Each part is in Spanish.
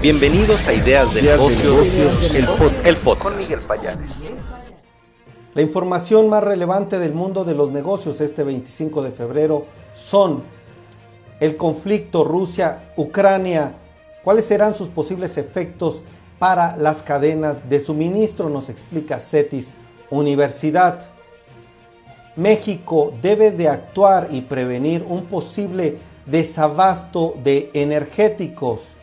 Bienvenidos a Ideas de Negocios, el, podcast. Con Miguel Payares. La información más relevante del mundo de los negocios este 25 de febrero son el conflicto Rusia-Ucrania, cuáles serán sus posibles efectos para las cadenas de suministro, nos explica CETIS Universidad. México debe de actuar y prevenir un posible desabasto de energéticos.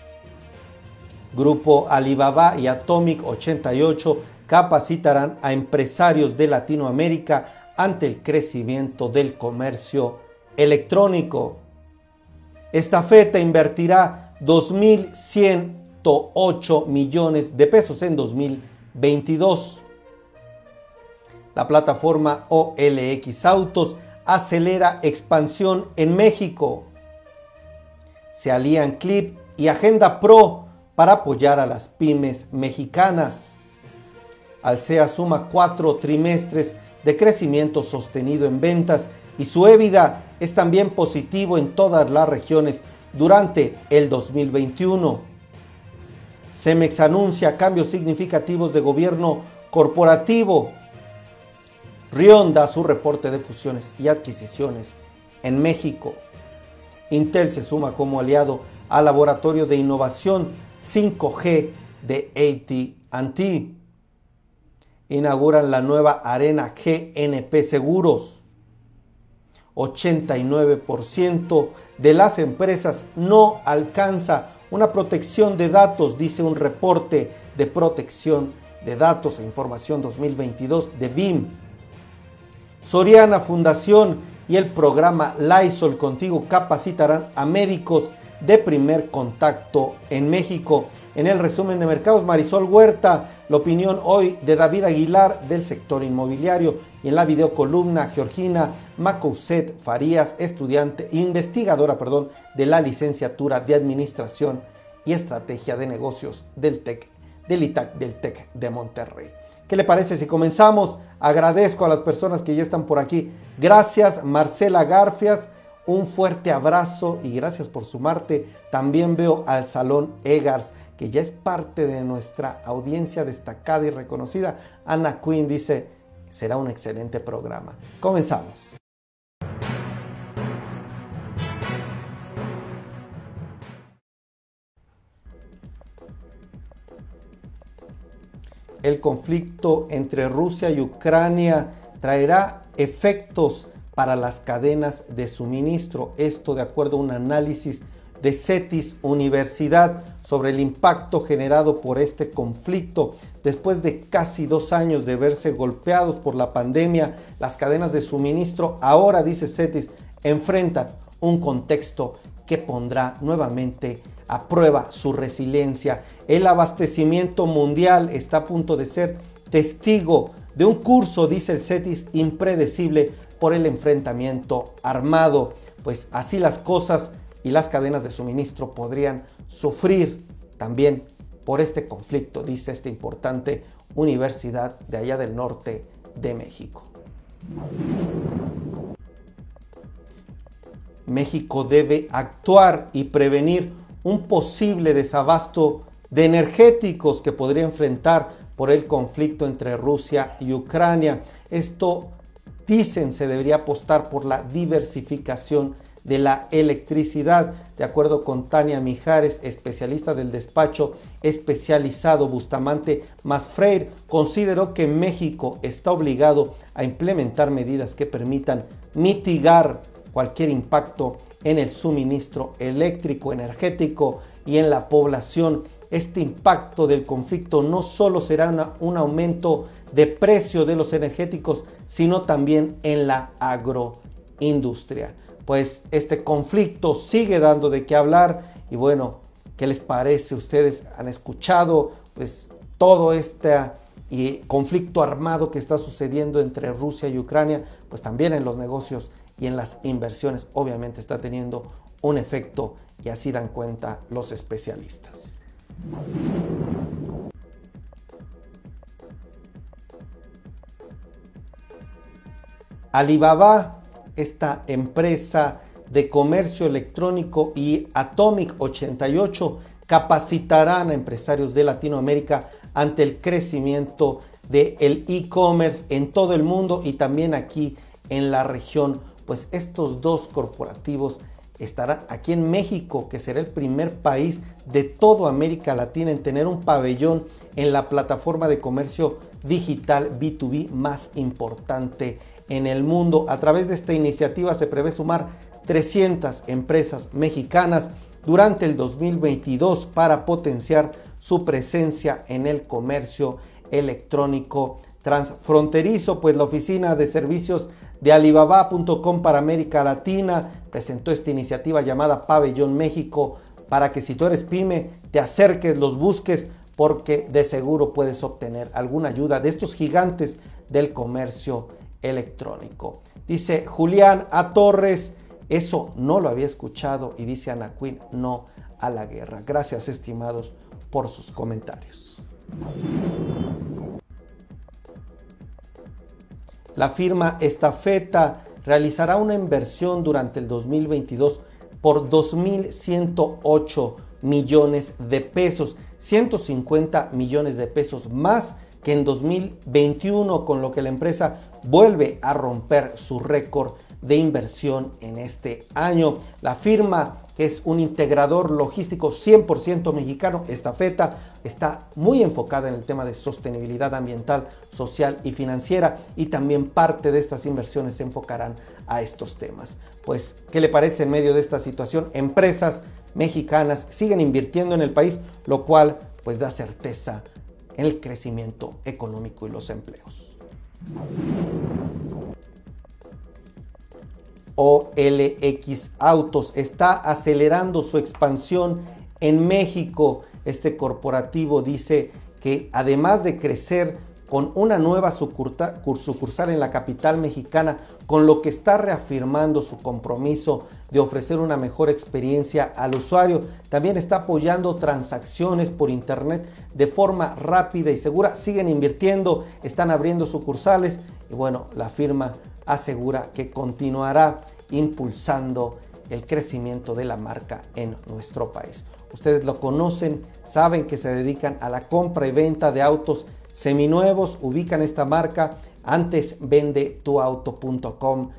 Grupo Alibaba y Atomic 88 capacitarán a empresarios de Latinoamérica ante el crecimiento del comercio electrónico. Esta feta invertirá 2.108 millones de pesos en 2022. La plataforma OLX Autos acelera expansión en México. Se alían Clip y Agenda Pro para apoyar a las pymes mexicanas. Alsea suma cuatro trimestres de crecimiento sostenido en ventas y su EBITDA es también positivo en todas las regiones durante el 2021. Cemex anuncia cambios significativos de gobierno corporativo. Rion da su reporte de fusiones y adquisiciones en México. Intel se suma como aliado al laboratorio de innovación 5G de ATT. Inauguran la nueva arena GNP Seguros. 89% de las empresas no alcanza una protección de datos, dice un reporte de protección de datos e información 2022 de BIM. Soriana Fundación y el programa Lysol Contigo capacitarán a médicos de primer contacto en México. En el resumen de mercados, Marisol Huerta, la opinión hoy de David Aguilar del sector inmobiliario y en la videocolumna Georgina Macouset Farías, estudiante, investigadora, perdón, de la licenciatura de Administración y Estrategia de Negocios del TEC, del ITAC del TEC de Monterrey. ¿Qué le parece si comenzamos? Agradezco a las personas que ya están por aquí. Gracias, Marcela Garfias. Un fuerte abrazo y gracias por sumarte. También veo al Salón Egars, que ya es parte de nuestra audiencia destacada y reconocida. Ana Quinn dice, será un excelente programa. Comenzamos. El conflicto entre Rusia y Ucrania traerá efectos para las cadenas de suministro. Esto de acuerdo a un análisis de CETIS Universidad sobre el impacto generado por este conflicto. Después de casi dos años de verse golpeados por la pandemia, las cadenas de suministro ahora, dice CETIS, enfrentan un contexto que pondrá nuevamente a prueba su resiliencia. El abastecimiento mundial está a punto de ser testigo de un curso, dice el CETIS, impredecible por el enfrentamiento armado. Pues así las cosas y las cadenas de suministro podrían sufrir también por este conflicto, dice esta importante universidad de allá del norte de México. México debe actuar y prevenir un posible desabasto de energéticos que podría enfrentar por el conflicto entre Rusia y Ucrania. Esto Dicen se debería apostar por la diversificación de la electricidad. De acuerdo con Tania Mijares, especialista del despacho especializado Bustamante Masfreir, consideró que México está obligado a implementar medidas que permitan mitigar cualquier impacto en el suministro eléctrico energético y en la población. Este impacto del conflicto no solo será un aumento de precio de los energéticos, sino también en la agroindustria. Pues este conflicto sigue dando de qué hablar y bueno, ¿qué les parece? Ustedes han escuchado pues todo este conflicto armado que está sucediendo entre Rusia y Ucrania, pues también en los negocios y en las inversiones obviamente está teniendo un efecto y así dan cuenta los especialistas. Alibaba, esta empresa de comercio electrónico y Atomic 88 capacitarán a empresarios de Latinoamérica ante el crecimiento del e-commerce en todo el mundo y también aquí en la región. Pues estos dos corporativos estarán aquí en México, que será el primer país de toda América Latina en tener un pabellón en la plataforma de comercio digital B2B más importante en el mundo. A través de esta iniciativa se prevé sumar 300 empresas mexicanas durante el 2022 para potenciar su presencia en el comercio electrónico transfronterizo, pues la oficina de servicios de Alibaba.com para América Latina presentó esta iniciativa llamada Pabellón México para que si tú eres pyme te acerques, los busques porque de seguro puedes obtener alguna ayuda de estos gigantes del comercio electrónico. Dice Julián A. Torres, eso no lo había escuchado y dice Ana Quinn, no a la guerra. Gracias estimados por sus comentarios. La firma Estafeta realizará una inversión durante el 2022 por 2.108 millones de pesos, 150 millones de pesos más que en 2021, con lo que la empresa vuelve a romper su récord de inversión en este año. La firma, que es un integrador logístico 100% mexicano, Estafeta, está muy enfocada en el tema de sostenibilidad ambiental, social y financiera y también parte de estas inversiones se enfocarán a estos temas. Pues, ¿qué le parece en medio de esta situación? Empresas mexicanas siguen invirtiendo en el país, lo cual pues da certeza en el crecimiento económico y los empleos. OLX Autos está acelerando su expansión en México. Este corporativo dice que además de crecer con una nueva sucursal en la capital mexicana, con lo que está reafirmando su compromiso de ofrecer una mejor experiencia al usuario. También está apoyando transacciones por internet de forma rápida y segura. Siguen invirtiendo, están abriendo sucursales y bueno, la firma asegura que continuará impulsando el crecimiento de la marca en nuestro país. Ustedes lo conocen, saben que se dedican a la compra y venta de autos seminuevos, ubican esta marca, antes vende tuauto.com.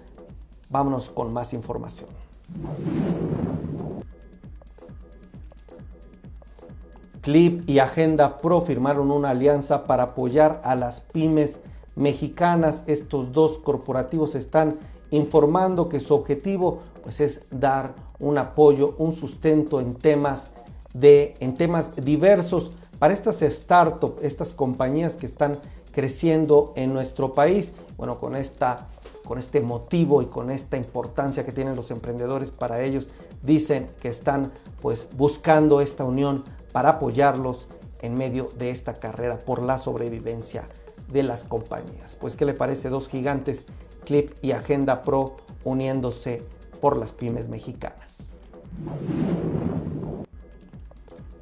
Vámonos con más información. Clip y Agenda Pro firmaron una alianza para apoyar a las pymes mexicanas. Estos dos corporativos están informando que su objetivo pues, es dar un apoyo, un sustento en temas, de, en temas diversos para estas startups, estas compañías que están creciendo en nuestro país. Bueno, con, esta, con este motivo y con esta importancia que tienen los emprendedores para ellos, dicen que están pues buscando esta unión para apoyarlos en medio de esta carrera por la sobrevivencia de las compañías. Pues, ¿qué le parece? Dos gigantes, Clip y Agenda Pro, uniéndose por las pymes mexicanas.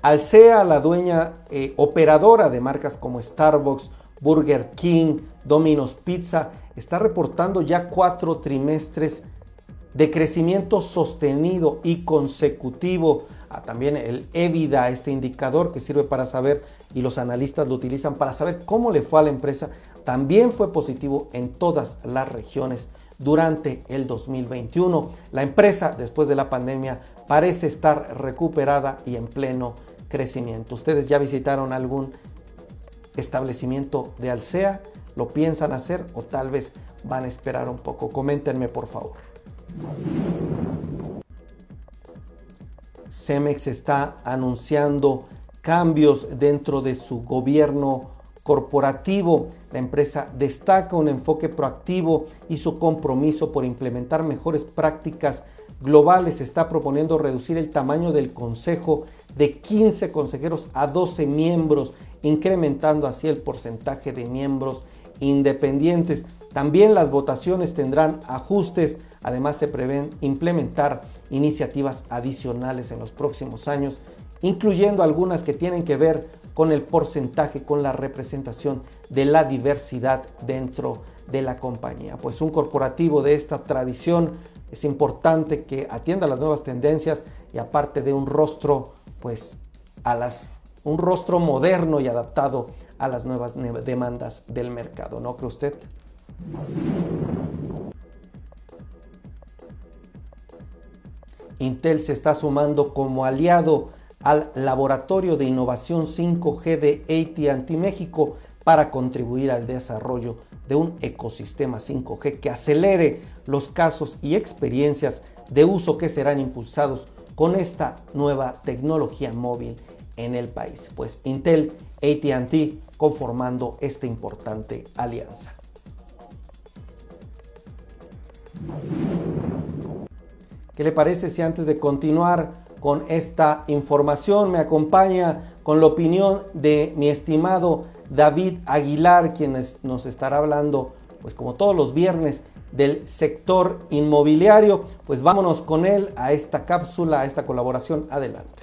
Alsea, la dueña eh, operadora de marcas como Starbucks, Burger King, Domino's Pizza, está reportando ya cuatro trimestres de crecimiento sostenido y consecutivo. Ah, también el EBITDA, este indicador que sirve para saber y los analistas lo utilizan para saber cómo le fue a la empresa, también fue positivo en todas las regiones durante el 2021. La empresa, después de la pandemia, parece estar recuperada y en pleno crecimiento. ¿Ustedes ya visitaron algún establecimiento de Alsea? ¿Lo piensan hacer o tal vez van a esperar un poco? Coméntenme por favor. Cemex está anunciando cambios dentro de su gobierno corporativo. La empresa destaca un enfoque proactivo y su compromiso por implementar mejores prácticas globales. Está proponiendo reducir el tamaño del consejo de 15 consejeros a 12 miembros, incrementando así el porcentaje de miembros independientes. También las votaciones tendrán ajustes, además se prevén implementar iniciativas adicionales en los próximos años, incluyendo algunas que tienen que ver con el porcentaje, con la representación de la diversidad dentro de la compañía. Pues un corporativo de esta tradición es importante que atienda las nuevas tendencias y aparte de un rostro pues a las, un rostro moderno y adaptado a las nuevas demandas del mercado, ¿no cree usted? Intel se está sumando como aliado al Laboratorio de Innovación 5G de AT&T México para contribuir al desarrollo de un ecosistema 5G que acelere los casos y experiencias de uso que serán impulsados con esta nueva tecnología móvil en el país. Pues Intel, AT&T conformando esta importante alianza. ¿Qué le parece si antes de continuar con esta información me acompaña con la opinión de mi estimado David Aguilar, quien nos estará hablando, pues como todos los viernes, del sector inmobiliario? Pues vámonos con él a esta cápsula, a esta colaboración. Adelante.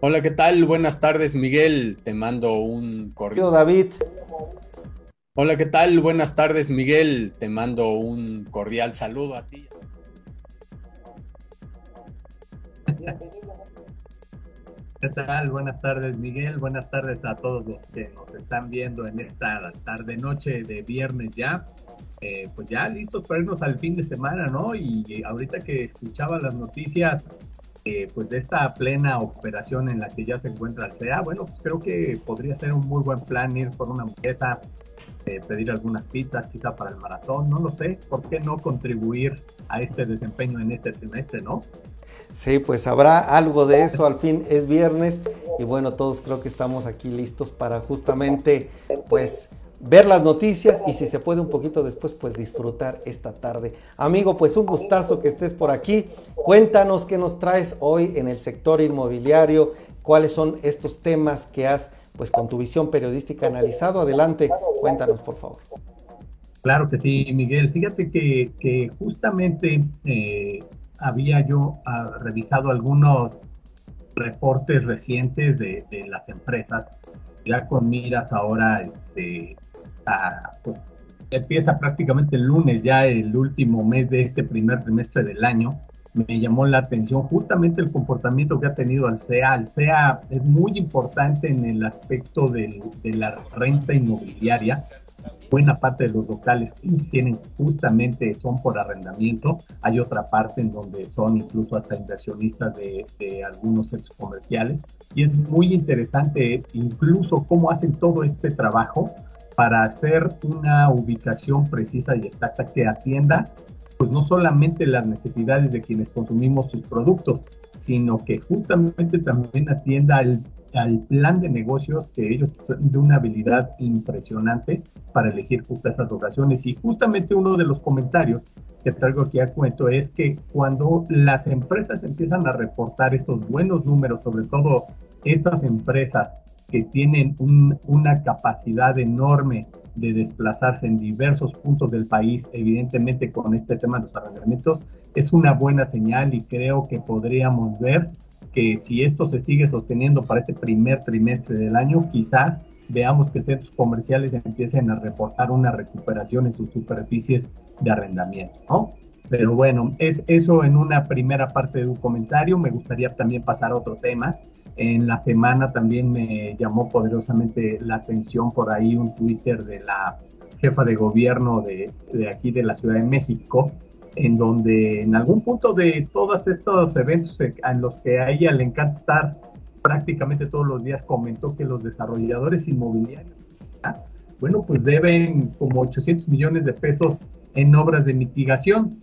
Hola, ¿qué tal? Buenas tardes, Miguel. Te mando un cordial. David. Hola, ¿qué tal? Buenas tardes, Miguel. Te mando un cordial saludo a ti. ¿Qué tal? Buenas tardes, Miguel. Buenas tardes a todos los que nos están viendo en esta tarde-noche de viernes ya. Eh, pues ya listos para irnos al fin de semana, ¿no? Y ahorita que escuchaba las noticias, eh, pues de esta plena operación en la que ya se encuentra el CEA, bueno, pues creo que podría ser un muy buen plan ir por una hamburguesa eh, pedir algunas pizzas quizá para el maratón, no lo sé, ¿por qué no contribuir a este desempeño en este trimestre, no? Sí, pues habrá algo de eso, al fin es viernes y bueno, todos creo que estamos aquí listos para justamente pues ver las noticias y si se puede un poquito después pues disfrutar esta tarde. Amigo, pues un gustazo que estés por aquí. Cuéntanos qué nos traes hoy en el sector inmobiliario, cuáles son estos temas que has pues con tu visión periodística analizado. Adelante, cuéntanos por favor. Claro que sí, Miguel. Fíjate que, justamente eh, había yo ah, revisado algunos reportes recientes de, las empresas, ya con miras ahora, este, pues, empieza prácticamente el lunes, ya el último mes de este primer trimestre del año, me llamó la atención justamente el comportamiento que ha tenido. El CEA es muy importante en el aspecto de la renta inmobiliaria. Buena parte de los locales tienen justamente son por arrendamiento. Hay otra parte en donde son incluso hasta inversionistas de, de algunos centros comerciales. Y es muy interesante incluso cómo hacen todo este trabajo para hacer una ubicación precisa y exacta que atienda pues no solamente las necesidades de quienes consumimos sus productos, sino que justamente también atienda al, plan de negocios que ellos tienen de una habilidad impresionante para elegir justo esas locaciones. Y justamente uno de los comentarios que traigo aquí a cuento es que cuando las empresas empiezan a reportar estos buenos números, sobre todo estas empresas que tienen una capacidad enorme de desplazarse en diversos puntos del país, evidentemente con este tema de los arrendamientos, es una buena señal y creo que podríamos ver que si esto se sigue sosteniendo para este primer trimestre del año, quizás veamos que centros comerciales empiecen a reportar una recuperación en sus superficies de arrendamiento, ¿no? Pero bueno, es eso en una primera parte de un comentario. Me gustaría también pasar a otro tema en la semana también me llamó poderosamente la atención por ahí un Twitter de la jefa de gobierno de, de aquí de la Ciudad de México, en donde en algún punto de todos estos eventos en los que a ella le encanta estar prácticamente todos los días, comentó que los desarrolladores inmobiliarios, bueno, pues deben como 800 millones de pesos en obras de mitigación.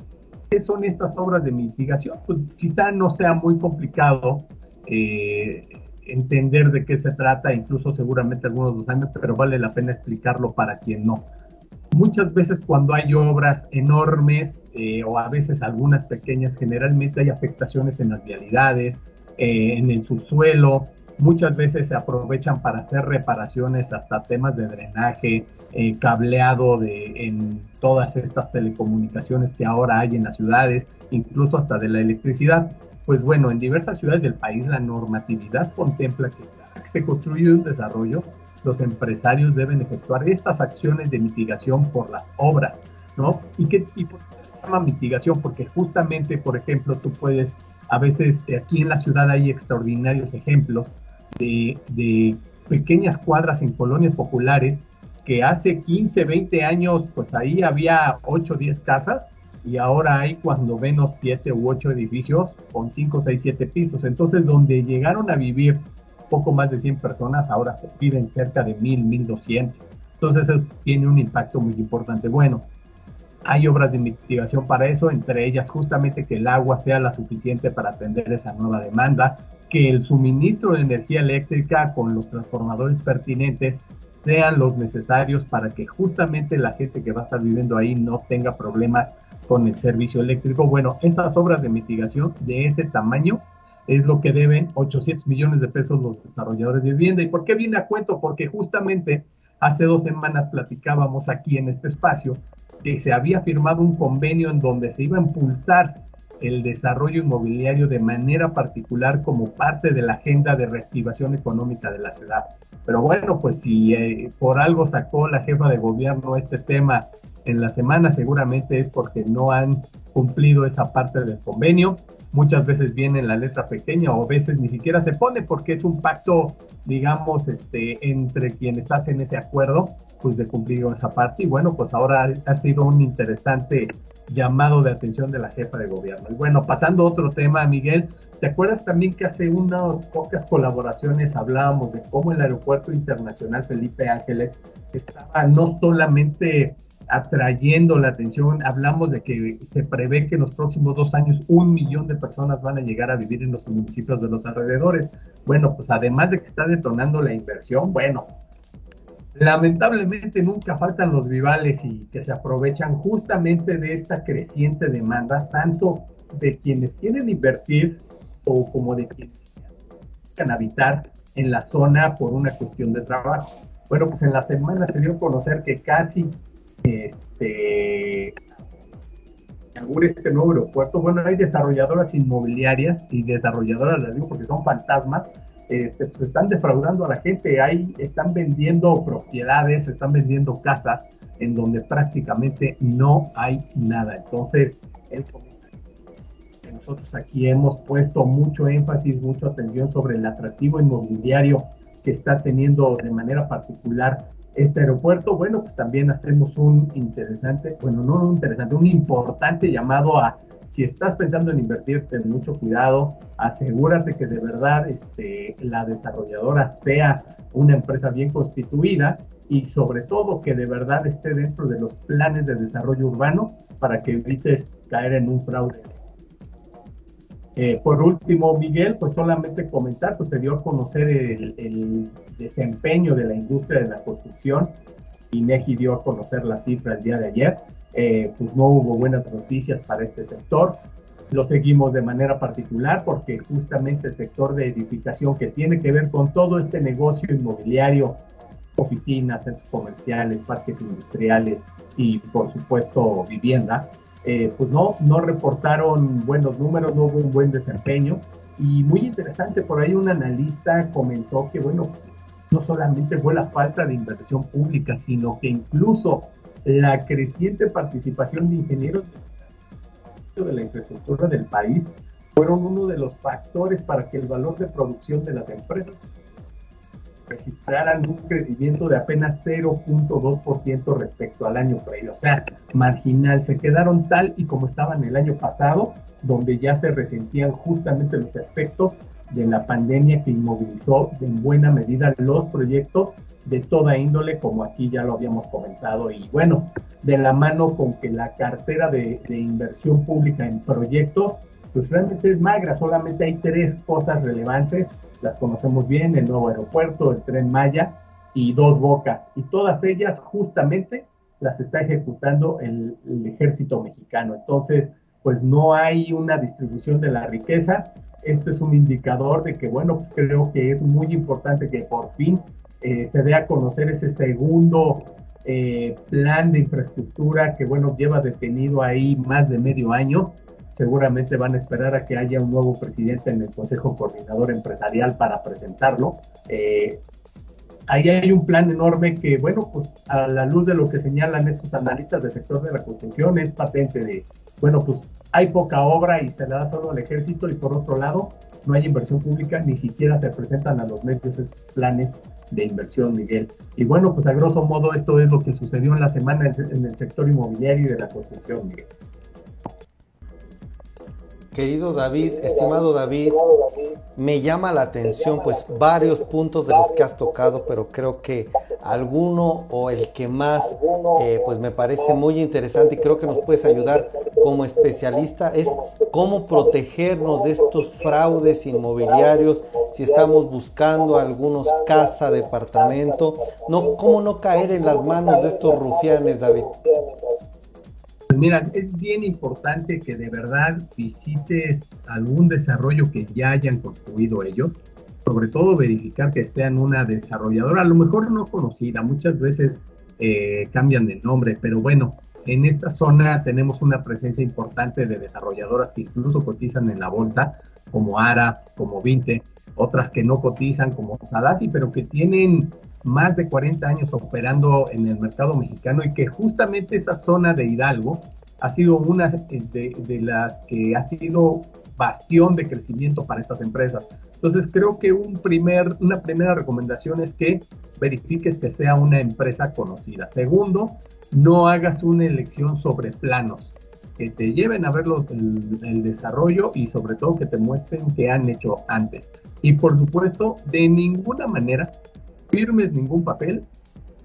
¿Qué son estas obras de mitigación? Pues quizá no sea muy complicado eh, entender de qué se trata, incluso seguramente algunos dos años, pero vale la pena explicarlo para quien no. Muchas veces cuando hay obras enormes eh, o a veces algunas pequeñas, generalmente hay afectaciones en las vialidades, eh, en el subsuelo, muchas veces se aprovechan para hacer reparaciones hasta temas de drenaje, cableado de, en todas estas telecomunicaciones que ahora hay en las ciudades, incluso hasta de la electricidad. Pues bueno, en diversas ciudades del país la normatividad contempla que se construye un desarrollo, los empresarios deben efectuar estas acciones de mitigación por las obras, ¿no? ¿Y, qué, y por llama mitigación porque justamente, por ejemplo, tú puedes, a veces aquí en la ciudad hay extraordinarios ejemplos de, de pequeñas cuadras en colonias populares que hace 15, 20 años, pues ahí había 8 o 10 casas y ahora hay cuando menos 7 u 8 edificios con 5, 6, 7 pisos. Entonces, donde llegaron a vivir poco más de 100 personas, ahora se viven cerca de 1000, 1200. Entonces, eso tiene un impacto muy importante. Bueno, hay obras de mitigación para eso, entre ellas justamente que el agua sea la suficiente para atender esa nueva demanda, que el suministro de energía eléctrica con los transformadores pertinentes sean los necesarios para que justamente la gente que va a estar viviendo ahí no tenga problemas con el servicio eléctrico. Bueno, estas obras de mitigación de ese tamaño es lo que deben 800 millones de pesos los desarrolladores de vivienda. ¿Y por qué viene a cuento? Porque justamente hace dos semanas platicábamos aquí en este espacio que se había firmado un convenio en donde se iba a impulsar el desarrollo inmobiliario de manera particular como parte de la agenda de reactivación económica de la ciudad. Pero bueno, pues si eh, por algo sacó la jefa de gobierno este tema en la semana, seguramente es porque no han cumplido esa parte del convenio. Muchas veces viene en la letra pequeña o a veces ni siquiera se pone porque es un pacto, digamos, este, entre quienes hacen ese acuerdo, pues de cumplir esa parte. Y bueno, pues ahora ha sido un interesante llamado de atención de la jefa de gobierno. Y bueno, pasando a otro tema, Miguel, ¿te acuerdas también que hace unas pocas colaboraciones hablábamos de cómo el Aeropuerto Internacional Felipe Ángeles estaba no solamente atrayendo la atención, hablamos de que se prevé que en los próximos dos años un millón de personas van a llegar a vivir en los municipios de los alrededores. Bueno, pues además de que está detonando la inversión, bueno, Lamentablemente nunca faltan los vivales y que se aprovechan justamente de esta creciente demanda, tanto de quienes quieren invertir o como de quienes quieren habitar en la zona por una cuestión de trabajo. Bueno, pues en la semana se dio a conocer que casi este este nuevo aeropuerto. Bueno, hay desarrolladoras inmobiliarias y desarrolladoras, les digo porque son fantasmas, este, pues, están defraudando a la gente, ahí están vendiendo propiedades, están vendiendo casas en donde prácticamente no hay nada. Entonces, nosotros aquí hemos puesto mucho énfasis, mucha atención sobre el atractivo inmobiliario que está teniendo de manera particular este aeropuerto. Bueno, pues también hacemos un interesante, bueno, no un interesante, un importante llamado a si estás pensando en invertir, ten mucho cuidado, asegúrate que de verdad este, la desarrolladora sea una empresa bien constituida y sobre todo que de verdad esté dentro de los planes de desarrollo urbano para que evites caer en un fraude. Eh, por último, Miguel, pues solamente comentar, pues se dio a conocer el, el desempeño de la industria de la construcción. INEGI dio a conocer la cifra el día de ayer. Eh, pues no hubo buenas noticias para este sector. Lo seguimos de manera particular porque justamente el sector de edificación que tiene que ver con todo este negocio inmobiliario, oficinas, centros comerciales, parques industriales y por supuesto vivienda, eh, pues no, no reportaron buenos números, no hubo un buen desempeño. Y muy interesante, por ahí un analista comentó que, bueno, no solamente fue la falta de inversión pública, sino que incluso la creciente participación de ingenieros de la infraestructura del país fueron uno de los factores para que el valor de producción de las empresas registraran un crecimiento de apenas 0.2% respecto al año previo, o sea, marginal, se quedaron tal y como estaban el año pasado, donde ya se resentían justamente los efectos de la pandemia que inmovilizó en buena medida los proyectos de toda índole, como aquí ya lo habíamos comentado, y bueno, de la mano con que la cartera de, inversión pública en proyectos, pues realmente es magra, solamente hay tres cosas relevantes, las conocemos bien, el nuevo aeropuerto, el tren Maya y dos bocas, y todas ellas justamente las está ejecutando el, ejército mexicano. Entonces, pues no hay una distribución de la riqueza. Esto es un indicador de que, bueno, pues creo que es muy importante que por fin eh, se dé a conocer ese segundo eh, plan de infraestructura que, bueno, lleva detenido ahí más de medio año. Seguramente van a esperar a que haya un nuevo presidente en el Consejo Coordinador Empresarial para presentarlo. Eh, ahí hay un plan enorme que, bueno, pues a la luz de lo que señalan estos analistas del sector de la construcción, es patente de bueno, pues hay poca obra y se le da solo al ejército y por otro lado no hay inversión pública, ni siquiera se presentan a los medios planes de inversión, Miguel. Y bueno, pues a grosso modo esto es lo que sucedió en la semana en el sector inmobiliario y de la construcción, Miguel. Querido David, estimado David, me llama la atención pues varios puntos de los que has tocado, pero creo que alguno o el que más eh, pues me parece muy interesante y creo que nos puedes ayudar como especialista es cómo protegernos de estos fraudes inmobiliarios si estamos buscando algunos casa, departamento, no, cómo no caer en las manos de estos rufianes, David. Pues mira, es bien importante que de verdad visites algún desarrollo que ya hayan construido ellos, sobre todo verificar que sean una desarrolladora, a lo mejor no conocida, muchas veces eh, cambian de nombre, pero bueno, en esta zona tenemos una presencia importante de desarrolladoras que incluso cotizan en la bolsa, como ARA, como Vinte, otras que no cotizan como Sadasi, pero que tienen más de 40 años operando en el mercado mexicano y que justamente esa zona de Hidalgo ha sido una de, las que ha sido bastión de crecimiento para estas empresas. Entonces creo que un primer, una primera recomendación es que verifiques que sea una empresa conocida. Segundo, no hagas una elección sobre planos, que te lleven a ver el, el desarrollo y sobre todo que te muestren qué han hecho antes. Y por supuesto, de ninguna manera firmes ningún papel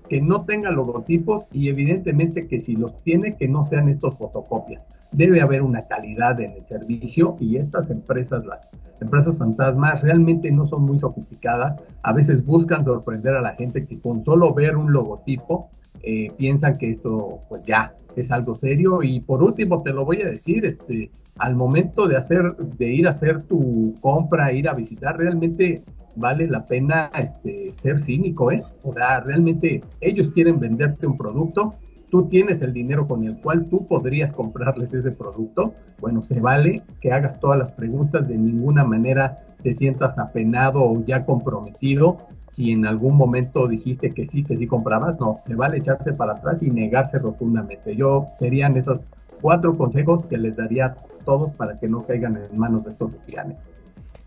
que no tenga logotipos y evidentemente que si los tiene, que no sean estos fotocopias. Debe haber una calidad en el servicio y estas empresas, las empresas fantasmas, realmente no son muy sofisticadas. A veces buscan sorprender a la gente que con solo ver un logotipo eh, piensan que esto pues ya es algo serio. Y por último, te lo voy a decir, este, al momento de hacer, de ir a hacer tu compra, ir a visitar, realmente vale la pena este, ser cínico, ¿eh? O sea, realmente ellos quieren venderte un producto, tú tienes el dinero con el cual tú podrías comprarles ese producto, bueno, se vale que hagas todas las preguntas, de ninguna manera te sientas apenado o ya comprometido. Si en algún momento dijiste que sí, que sí comprabas, no, se vale echarse para atrás y negarse rotundamente. Yo serían esos cuatro consejos que les daría a todos para que no caigan en manos de estos rufianes.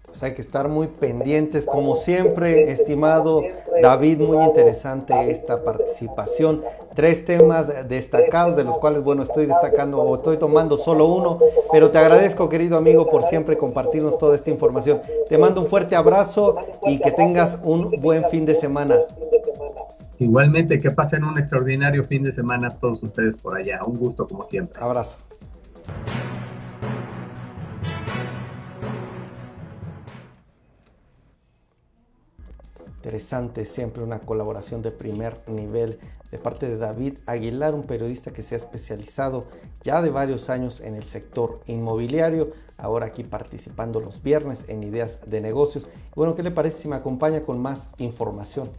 Pues hay que estar muy pendientes, como siempre, estimado David, muy interesante esta participación. Tres temas destacados, de los cuales, bueno, estoy destacando o estoy tomando solo uno, pero te agradezco, querido amigo, por siempre compartirnos toda esta información. Te mando un fuerte abrazo y que tengas un buen fin de semana. Igualmente, que pasen un extraordinario fin de semana todos ustedes por allá. Un gusto, como siempre. Abrazo. Interesante, siempre una colaboración de primer nivel de parte de David Aguilar, un periodista que se ha especializado ya de varios años en el sector inmobiliario, ahora aquí participando los viernes en ideas de negocios. bueno, ¿qué le parece si me acompaña con más información?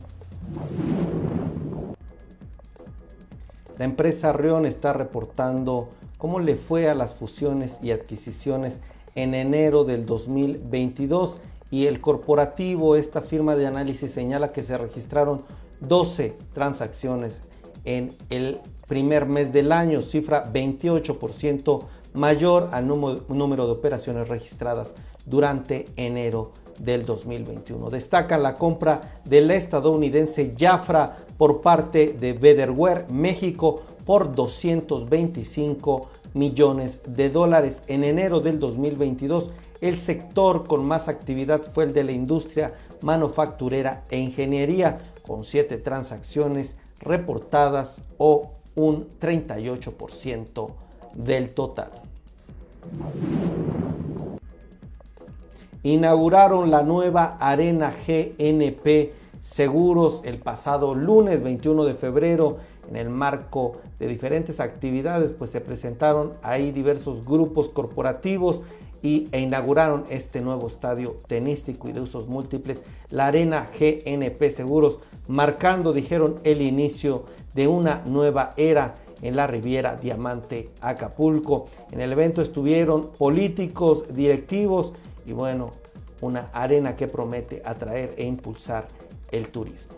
La empresa Rion está reportando cómo le fue a las fusiones y adquisiciones en enero del 2022 y el corporativo, esta firma de análisis señala que se registraron 12 transacciones en el primer mes del año, cifra 28% mayor al número de operaciones registradas durante enero del 2021. Destaca la compra del estadounidense Jafra por parte de Betterware México por 225 millones de dólares en enero del 2022 el sector con más actividad fue el de la industria manufacturera e ingeniería, con siete transacciones reportadas o un 38% del total. Inauguraron la nueva Arena GNP Seguros el pasado lunes 21 de febrero en el marco de diferentes actividades, pues se presentaron ahí diversos grupos corporativos y, e inauguraron este nuevo estadio tenístico y de usos múltiples, la Arena GNP Seguros, marcando, dijeron, el inicio de una nueva era en la Riviera Diamante Acapulco. En el evento estuvieron políticos, directivos y bueno, una arena que promete atraer e impulsar el turismo.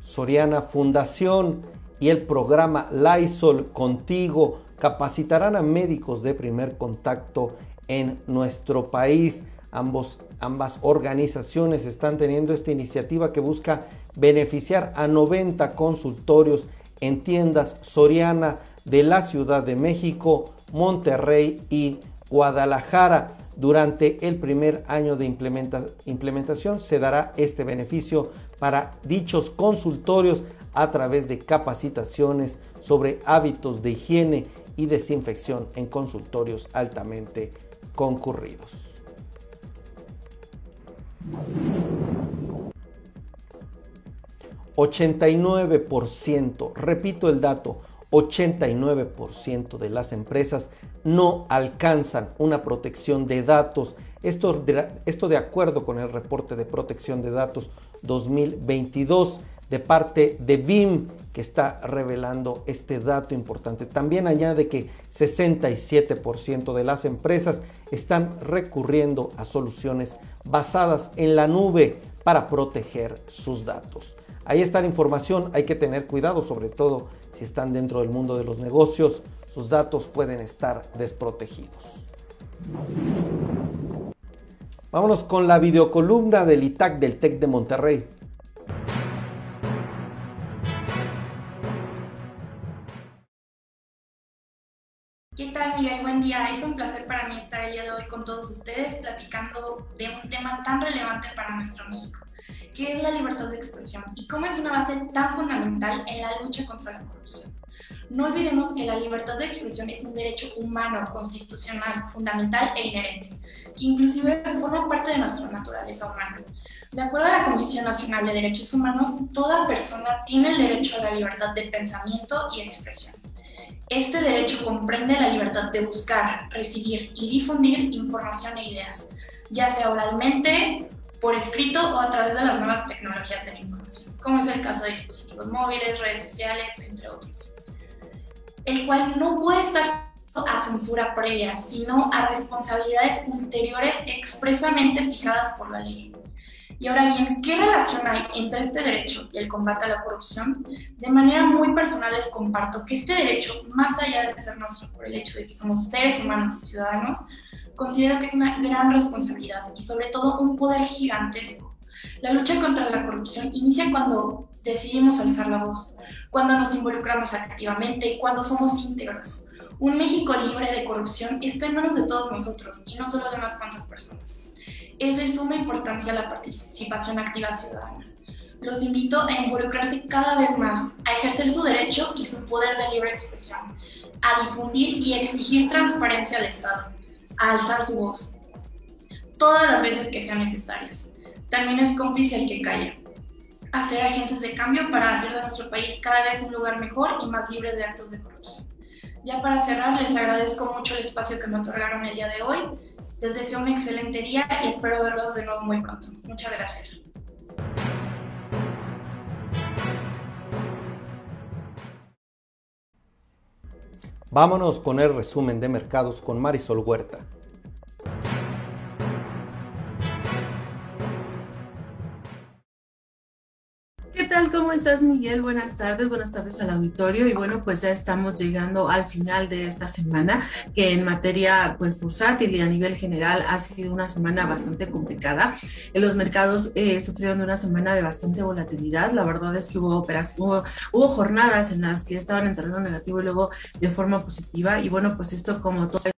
Soriana Fundación y el programa Lysol Contigo capacitarán a médicos de primer contacto en nuestro país. Ambos, ambas organizaciones están teniendo esta iniciativa que busca beneficiar a 90 consultorios en tiendas Soriana de la Ciudad de México, Monterrey y Guadalajara. Durante el primer año de implementación se dará este beneficio para dichos consultorios a través de capacitaciones sobre hábitos de higiene y desinfección en consultorios altamente concurridos. 89%, repito el dato, 89% de las empresas no alcanzan una protección de datos. Esto de, de acuerdo con el reporte de protección de datos 2022 de parte de BIM que está revelando este dato importante. También añade que 67% de las empresas están recurriendo a soluciones basadas en la nube para proteger sus datos. Ahí está la información, hay que tener cuidado, sobre todo si están dentro del mundo de los negocios, sus datos pueden estar desprotegidos. Vámonos con la videocolumna del ITAC del TEC de Monterrey. Día. Es un placer para mí estar el día de hoy con todos ustedes platicando de un tema tan relevante para nuestro México, que es la libertad de expresión y cómo es una base tan fundamental en la lucha contra la corrupción. No olvidemos que la libertad de expresión es un derecho humano, constitucional, fundamental e inherente, que inclusive forma parte de nuestra naturaleza humana. De acuerdo a la Comisión Nacional de Derechos Humanos, toda persona tiene el derecho a la libertad de pensamiento y expresión. Este derecho comprende la libertad de buscar, recibir y difundir información e ideas, ya sea oralmente, por escrito o a través de las nuevas tecnologías de la información, como es el caso de dispositivos móviles, redes sociales, entre otros. El cual no puede estar a censura previa, sino a responsabilidades ulteriores expresamente fijadas por la ley. Y ahora bien, ¿qué relación hay entre este derecho y el combate a la corrupción? De manera muy personal les comparto que este derecho, más allá de ser nuestro por el hecho de que somos seres humanos y ciudadanos, considero que es una gran responsabilidad y sobre todo un poder gigantesco. La lucha contra la corrupción inicia cuando decidimos alzar la voz, cuando nos involucramos activamente y cuando somos íntegros. Un México libre de corrupción está en manos de todos nosotros y no solo de unas cuantas personas es de suma importancia la participación activa ciudadana. Los invito a involucrarse cada vez más, a ejercer su derecho y su poder de libre expresión, a difundir y exigir transparencia al Estado, a alzar su voz, todas las veces que sean necesarias. También es cómplice el que calla, a ser agentes de cambio para hacer de nuestro país cada vez un lugar mejor y más libre de actos de corrupción. Ya para cerrar, les agradezco mucho el espacio que me otorgaron el día de hoy les deseo un excelente día y espero verlos de nuevo muy pronto. Muchas gracias. Vámonos con el resumen de mercados con Marisol Huerta. ¿Cómo estás, Miguel? Buenas tardes, buenas tardes al auditorio. Y bueno, pues ya estamos llegando al final de esta semana, que en materia pues bursátil y a nivel general ha sido una semana bastante complicada. En los mercados eh, sufrieron una semana de bastante volatilidad. La verdad es que hubo, hubo, hubo jornadas en las que estaban en terreno negativo y luego de forma positiva. Y bueno, pues esto como todo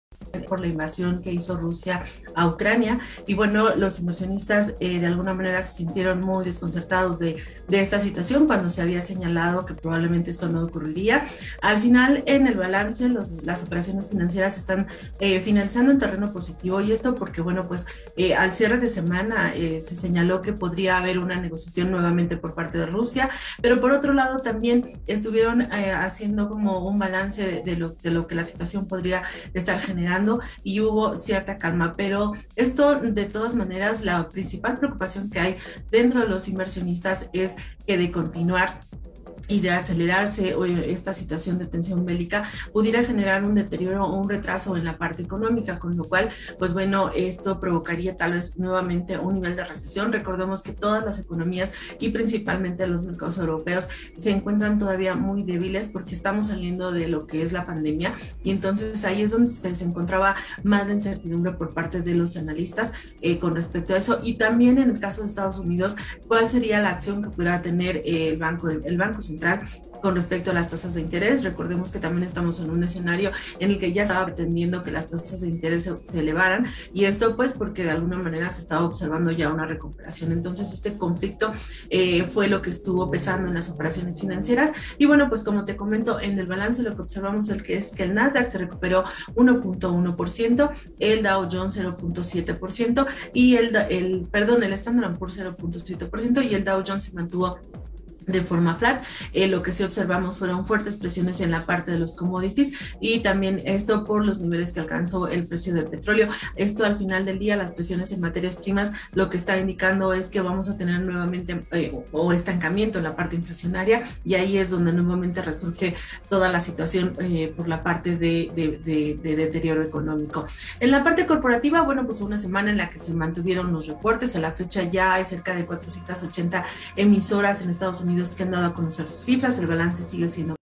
por la invasión que hizo Rusia a Ucrania. Y bueno, los inversionistas eh, de alguna manera se sintieron muy desconcertados de, de, esta situación cuando se había señalado que probablemente esto no ocurriría. Al final, en el balance, los, las operaciones financieras están eh, finalizando en terreno positivo y esto porque, bueno, pues eh, al cierre de semana se señaló que podría haber una negociación nuevamente por parte de Rusia, pero por otro lado también estuvieron haciendo como un balance de, de, lo, de lo que la situación podría estar generando y hubo cierta calma, pero esto de todas maneras la principal preocupación que hay dentro de los inversionistas es que de continuar y de acelerarse esta situación de tensión bélica pudiera generar un deterioro o un retraso en la parte económica, con lo cual, pues bueno, esto provocaría tal vez nuevamente un nivel de recesión. Recordemos que todas las economías y principalmente los mercados europeos se encuentran todavía muy débiles porque estamos saliendo de lo que es la pandemia y entonces ahí es donde se encontraba más de incertidumbre por parte de los analistas eh, con respecto a eso y también en el caso de Estados Unidos, cuál sería la acción que pudiera tener el Banco, el Banco Central central con respecto a las tasas de interés. Recordemos que también estamos en un escenario en el que ya estaba pretendiendo que las tasas de interés se, elevaran y esto pues porque de alguna manera se estaba observando ya una recuperación. Entonces este conflicto eh, fue lo que estuvo pesando en las operaciones financieras y bueno pues como te comento en el balance lo que observamos el que es que el Nasdaq se recuperó 1.1%, el Dow Jones 0.7% y el, el perdón el Standard Poor's 0.7% y el Dow Jones se mantuvo de forma flat. Eh, lo que sí observamos fueron fuertes presiones en la parte de los commodities y también esto por los niveles que alcanzó el precio del petróleo. Esto al final del día, las presiones en materias primas, lo que está indicando es que vamos a tener nuevamente eh, o estancamiento en la parte inflacionaria y ahí es donde nuevamente resurge toda la situación eh, por la parte de, de, de, deterioro económico. En la parte corporativa, bueno, pues una semana en la que se mantuvieron los reportes, a la fecha ya hay cerca de 480 emisoras en Estados Unidos que han dado a conocer sus cifras, el balance sigue siendo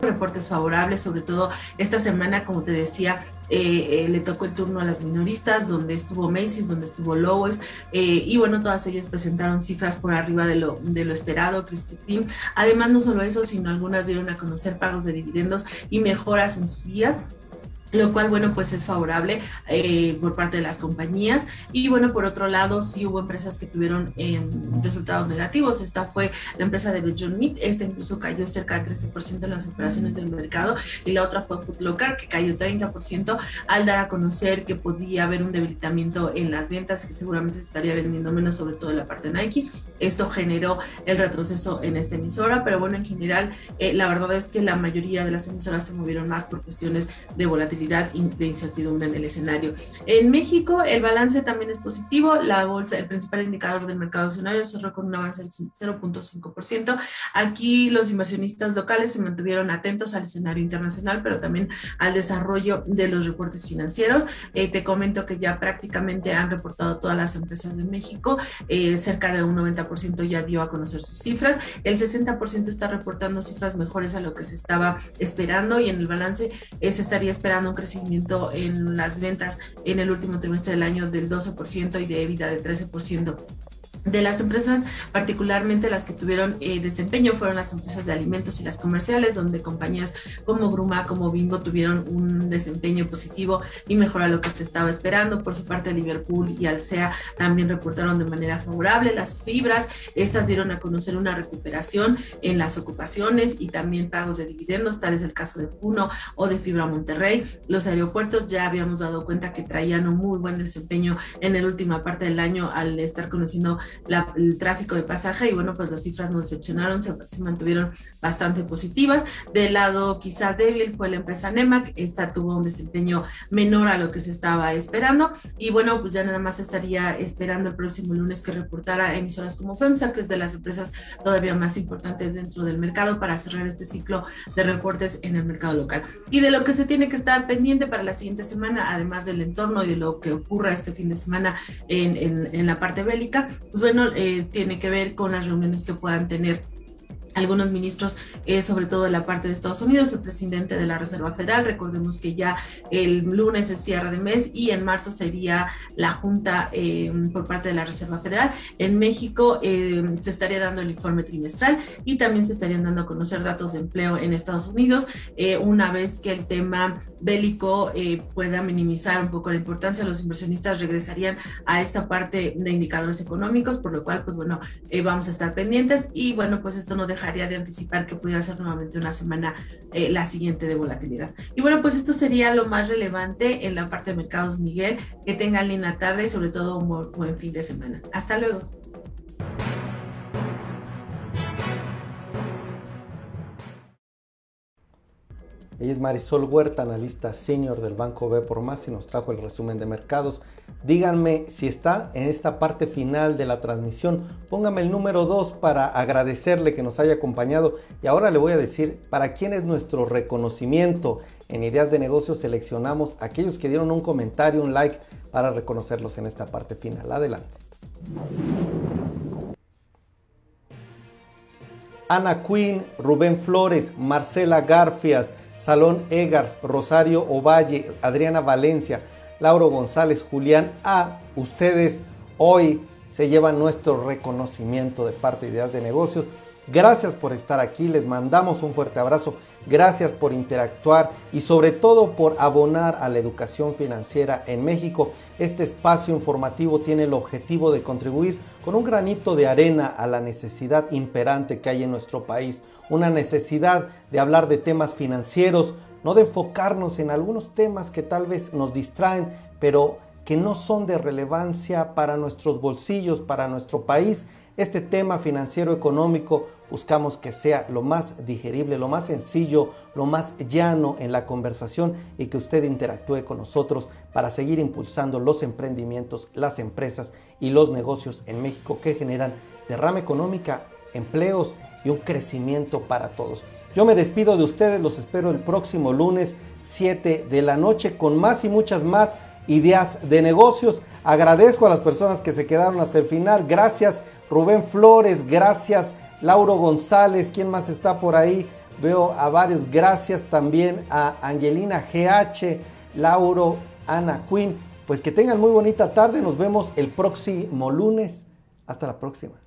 reportes favorables, sobre todo esta semana, como te decía, eh, eh, le tocó el turno a las minoristas, donde estuvo Macy's, donde estuvo Lowe's, eh, y bueno, todas ellas presentaron cifras por arriba de lo, de lo esperado, Krispy Además, no solo eso, sino algunas dieron a conocer pagos de dividendos y mejoras en sus guías lo cual, bueno, pues es favorable eh, por parte de las compañías. Y bueno, por otro lado, sí hubo empresas que tuvieron em, resultados negativos. Esta fue la empresa de John Meat, esta incluso cayó cerca del 13% en las operaciones del mercado. Y la otra fue Footlocker, que cayó 30% al dar a conocer que podía haber un debilitamiento en las ventas, que seguramente se estaría vendiendo menos, sobre todo en la parte de Nike. Esto generó el retroceso en esta emisora, pero bueno, en general, eh, la verdad es que la mayoría de las emisoras se movieron más por cuestiones de volatilidad de incertidumbre en el escenario. En México el balance también es positivo, la bolsa, el principal indicador del mercado accionario cerró con un avance del 0.5%. Aquí los inversionistas locales se mantuvieron atentos al escenario internacional, pero también al desarrollo de los reportes financieros. Eh, te comento que ya prácticamente han reportado todas las empresas de México, eh, cerca de un 90% ya dio a conocer sus cifras, el 60% está reportando cifras mejores a lo que se estaba esperando y en el balance se estaría esperando crecimiento en las ventas en el último trimestre del año del 12% y de EBITDA de 13%. De las empresas, particularmente las que tuvieron eh, desempeño, fueron las empresas de alimentos y las comerciales, donde compañías como Bruma, como Bimbo tuvieron un desempeño positivo y mejor a lo que se estaba esperando. Por su parte, Liverpool y Alsea también reportaron de manera favorable. Las fibras, estas dieron a conocer una recuperación en las ocupaciones y también pagos de dividendos, tal es el caso de Puno o de Fibra Monterrey. Los aeropuertos ya habíamos dado cuenta que traían un muy buen desempeño en la última parte del año al estar conociendo el tráfico de pasaje y bueno, pues las cifras no decepcionaron, se, mantuvieron bastante positivas. Del lado quizá débil fue la empresa Nemac, esta tuvo un desempeño menor a lo que se estaba esperando y bueno, pues ya nada más estaría esperando el próximo lunes que reportara emisoras como FEMSA, que es de las empresas todavía más importantes dentro del mercado para cerrar este ciclo de reportes en el mercado local. Y de lo que se tiene que estar pendiente para la siguiente semana, además del entorno y de lo que ocurra este fin de semana en, en, en la parte bélica, pues bueno, eh, tiene que ver con las reuniones que puedan tener algunos ministros, eh, sobre todo de la parte de Estados Unidos, el presidente de la Reserva Federal, recordemos que ya el lunes es cierre de mes y en marzo sería la junta eh, por parte de la Reserva Federal. En México eh, se estaría dando el informe trimestral y también se estarían dando a conocer datos de empleo en Estados Unidos, una vez que el tema bélico pueda minimizar un poco la importancia, los inversionistas regresarían a esta parte de indicadores económicos, por lo cual, pues bueno, vamos a estar pendientes y bueno, pues esto no deja de anticipar que pudiera ser nuevamente una semana eh, la siguiente de volatilidad. Y bueno, pues esto sería lo más relevante en la parte de mercados, Miguel. Que tengan linda tarde y sobre todo un buen fin de semana. Hasta luego. Ella es Marisol Huerta, analista senior del Banco B por Más y nos trajo el resumen de mercados. Díganme si está en esta parte final de la transmisión. Póngame el número 2 para agradecerle que nos haya acompañado. Y ahora le voy a decir para quién es nuestro reconocimiento. En Ideas de Negocios seleccionamos aquellos que dieron un comentario, un like para reconocerlos en esta parte final. Adelante. Ana Quinn, Rubén Flores, Marcela Garfias, Salón Egars, Rosario Ovalle, Adriana Valencia, Lauro González, Julián A. Ustedes hoy se llevan nuestro reconocimiento de parte de Ideas de Negocios. Gracias por estar aquí, les mandamos un fuerte abrazo, gracias por interactuar y sobre todo por abonar a la educación financiera en México. Este espacio informativo tiene el objetivo de contribuir con un granito de arena a la necesidad imperante que hay en nuestro país, una necesidad de hablar de temas financieros, no de enfocarnos en algunos temas que tal vez nos distraen, pero que no son de relevancia para nuestros bolsillos, para nuestro país este tema financiero económico buscamos que sea lo más digerible, lo más sencillo, lo más llano en la conversación y que usted interactúe con nosotros para seguir impulsando los emprendimientos, las empresas y los negocios en México que generan derrama económica, empleos y un crecimiento para todos. Yo me despido de ustedes, los espero el próximo lunes 7 de la noche con más y muchas más ideas de negocios. Agradezco a las personas que se quedaron hasta el final. Gracias Rubén Flores, gracias. Lauro González, ¿quién más está por ahí? Veo a varios, gracias también a Angelina GH, Lauro, Ana Quinn. Pues que tengan muy bonita tarde, nos vemos el próximo lunes. Hasta la próxima.